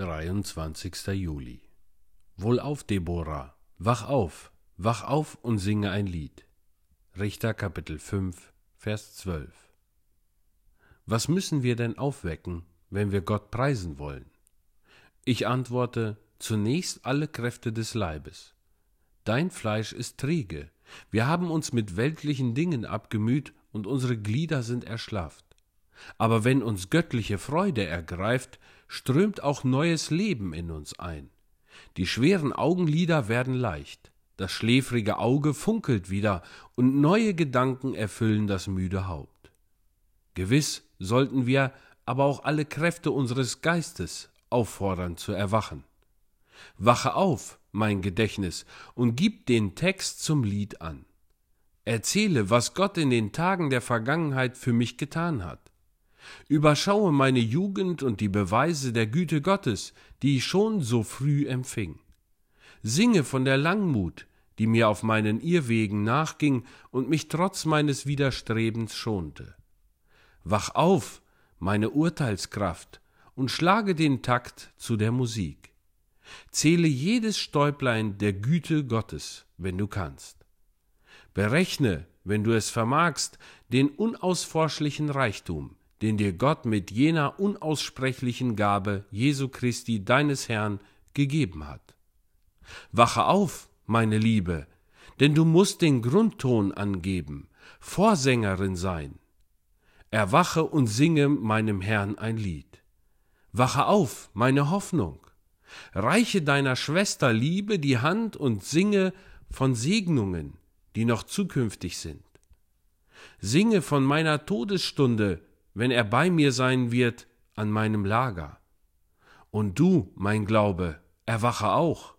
23. Juli. Wohlauf, Deborah, wach auf, wach auf und singe ein Lied. Richter Kapitel 5, Vers 12. Was müssen wir denn aufwecken, wenn wir Gott preisen wollen? Ich antworte, zunächst alle Kräfte des Leibes. Dein Fleisch ist träge, wir haben uns mit weltlichen Dingen abgemüht und unsere Glieder sind erschlafft. Aber wenn uns göttliche Freude ergreift, strömt auch neues Leben in uns ein. Die schweren Augenlider werden leicht, das schläfrige Auge funkelt wieder, und neue Gedanken erfüllen das müde Haupt. Gewiss sollten wir aber auch alle Kräfte unseres Geistes auffordern zu erwachen. Wache auf, mein Gedächtnis, und gib den Text zum Lied an. Erzähle, was Gott in den Tagen der Vergangenheit für mich getan hat. Überschaue meine Jugend und die Beweise der Güte Gottes, die ich schon so früh empfing. Singe von der Langmut, die mir auf meinen Irrwegen nachging und mich trotz meines Widerstrebens schonte. Wach auf, meine Urteilskraft, und schlage den Takt zu der Musik. Zähle jedes Stäublein der Güte Gottes, wenn du kannst. Berechne, wenn du es vermagst, den unausforschlichen Reichtum, den dir Gott mit jener unaussprechlichen Gabe Jesu Christi deines Herrn gegeben hat. Wache auf, meine Liebe, denn du musst den Grundton angeben, Vorsängerin sein. Erwache und singe meinem Herrn ein Lied. Wache auf, meine Hoffnung. Reiche deiner Schwester Liebe die Hand und singe von Segnungen, die noch zukünftig sind. Singe von meiner Todesstunde, wenn er bei mir sein wird an meinem Lager. Und du, mein Glaube, erwache auch,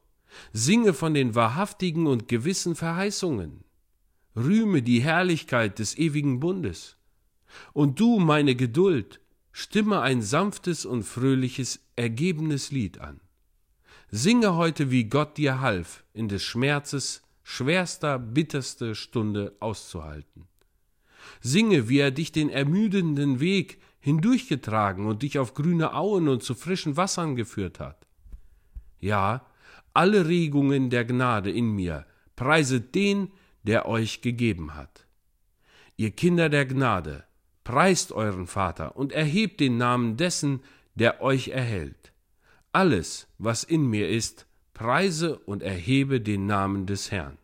singe von den wahrhaftigen und gewissen Verheißungen, rühme die Herrlichkeit des ewigen Bundes. Und du, meine Geduld, stimme ein sanftes und fröhliches, ergebenes Lied an. Singe heute, wie Gott dir half, in des Schmerzes schwerster, bitterste Stunde auszuhalten. Singe, wie er dich den ermüdenden Weg hindurchgetragen und dich auf grüne Auen und zu frischen Wassern geführt hat. Ja, alle Regungen der Gnade in mir preiset den, der euch gegeben hat. Ihr Kinder der Gnade, preist euren Vater und erhebt den Namen dessen, der euch erhält. Alles, was in mir ist, preise und erhebe den Namen des Herrn.